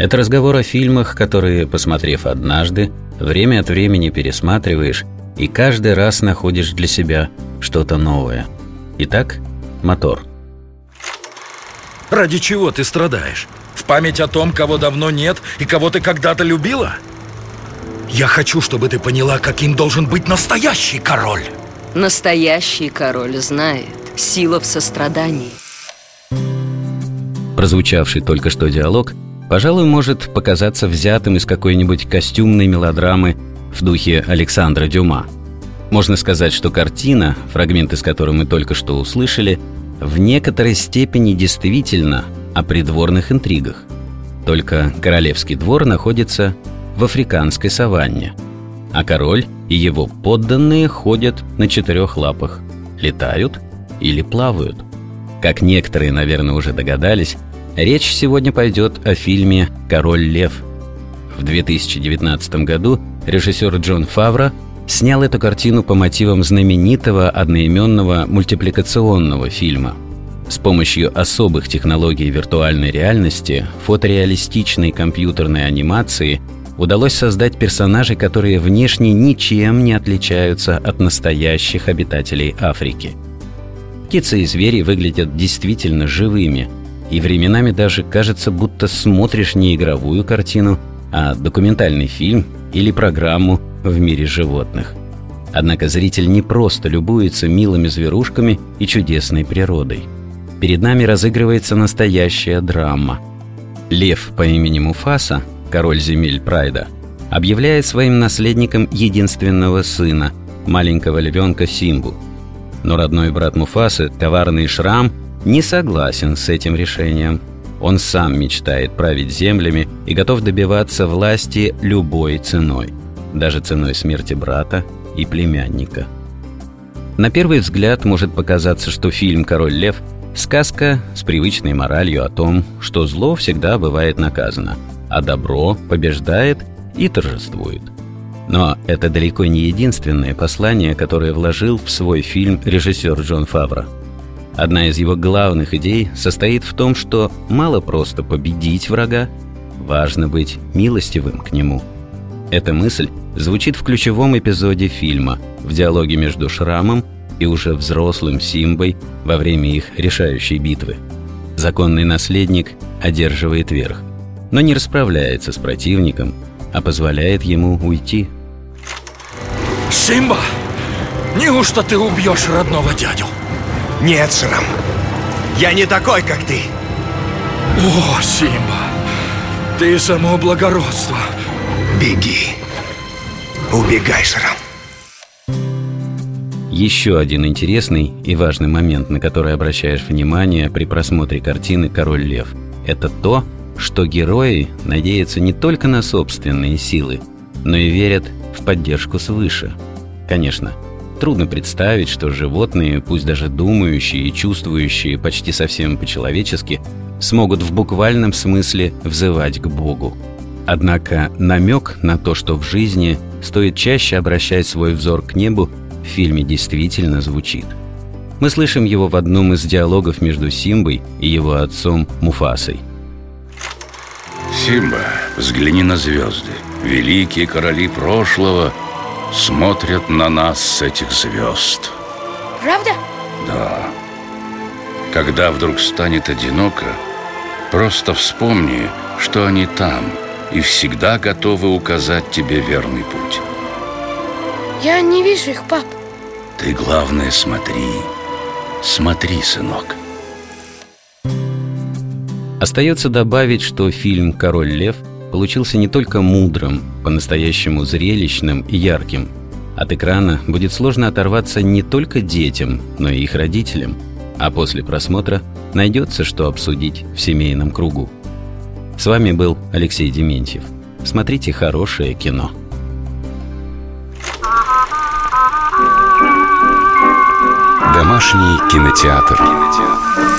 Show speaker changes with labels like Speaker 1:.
Speaker 1: это разговор о фильмах, которые, посмотрев однажды, время от времени пересматриваешь и каждый раз находишь для себя что-то новое. Итак, мотор.
Speaker 2: Ради чего ты страдаешь? В память о том, кого давно нет и кого ты когда-то любила? Я хочу, чтобы ты поняла, каким должен быть настоящий король.
Speaker 3: Настоящий король знает сила в сострадании.
Speaker 1: Прозвучавший только что диалог – пожалуй, может показаться взятым из какой-нибудь костюмной мелодрамы в духе Александра Дюма. Можно сказать, что картина, фрагмент из которой мы только что услышали, в некоторой степени действительно о придворных интригах. Только королевский двор находится в африканской саванне, а король и его подданные ходят на четырех лапах, летают или плавают. Как некоторые, наверное, уже догадались, Речь сегодня пойдет о фильме «Король лев». В 2019 году режиссер Джон Фавро снял эту картину по мотивам знаменитого одноименного мультипликационного фильма. С помощью особых технологий виртуальной реальности, фотореалистичной компьютерной анимации удалось создать персонажей, которые внешне ничем не отличаются от настоящих обитателей Африки. Птицы и звери выглядят действительно живыми – и временами даже кажется, будто смотришь не игровую картину, а документальный фильм или программу в мире животных. Однако зритель не просто любуется милыми зверушками и чудесной природой. Перед нами разыгрывается настоящая драма. Лев по имени Муфаса, король земель Прайда, объявляет своим наследником единственного сына, маленького львенка Симбу. Но родной брат Муфасы, коварный Шрам, не согласен с этим решением. Он сам мечтает править землями и готов добиваться власти любой ценой, даже ценой смерти брата и племянника. На первый взгляд может показаться, что фильм «Король лев» — сказка с привычной моралью о том, что зло всегда бывает наказано, а добро побеждает и торжествует. Но это далеко не единственное послание, которое вложил в свой фильм режиссер Джон Фавро – Одна из его главных идей состоит в том, что мало просто победить врага, важно быть милостивым к нему. Эта мысль звучит в ключевом эпизоде фильма, в диалоге между Шрамом и уже взрослым Симбой во время их решающей битвы. Законный наследник одерживает верх, но не расправляется с противником, а позволяет ему уйти.
Speaker 2: Симба, неужто ты убьешь родного дядю?
Speaker 4: Нет, Шрам. Я не такой, как ты.
Speaker 2: О, Симба, ты само благородство.
Speaker 4: Беги. Убегай, Шрам.
Speaker 1: Еще один интересный и важный момент, на который обращаешь внимание при просмотре картины «Король лев» – это то, что герои надеются не только на собственные силы, но и верят в поддержку свыше. Конечно, Трудно представить, что животные, пусть даже думающие и чувствующие почти совсем по-человечески, смогут в буквальном смысле взывать к Богу. Однако намек на то, что в жизни стоит чаще обращать свой взор к небу, в фильме действительно звучит. Мы слышим его в одном из диалогов между Симбой и его отцом Муфасой.
Speaker 5: Симба, взгляни на звезды. Великие короли прошлого смотрят на нас с этих звезд.
Speaker 6: Правда?
Speaker 5: Да. Когда вдруг станет одиноко, просто вспомни, что они там и всегда готовы указать тебе верный путь.
Speaker 6: Я не вижу их, пап.
Speaker 5: Ты, главное, смотри. Смотри, сынок.
Speaker 1: Остается добавить, что фильм «Король лев» получился не только мудрым, по-настоящему зрелищным и ярким. От экрана будет сложно оторваться не только детям, но и их родителям. А после просмотра найдется, что обсудить в семейном кругу. С вами был Алексей Дементьев. Смотрите хорошее кино.
Speaker 5: Домашний кинотеатр. кинотеатр.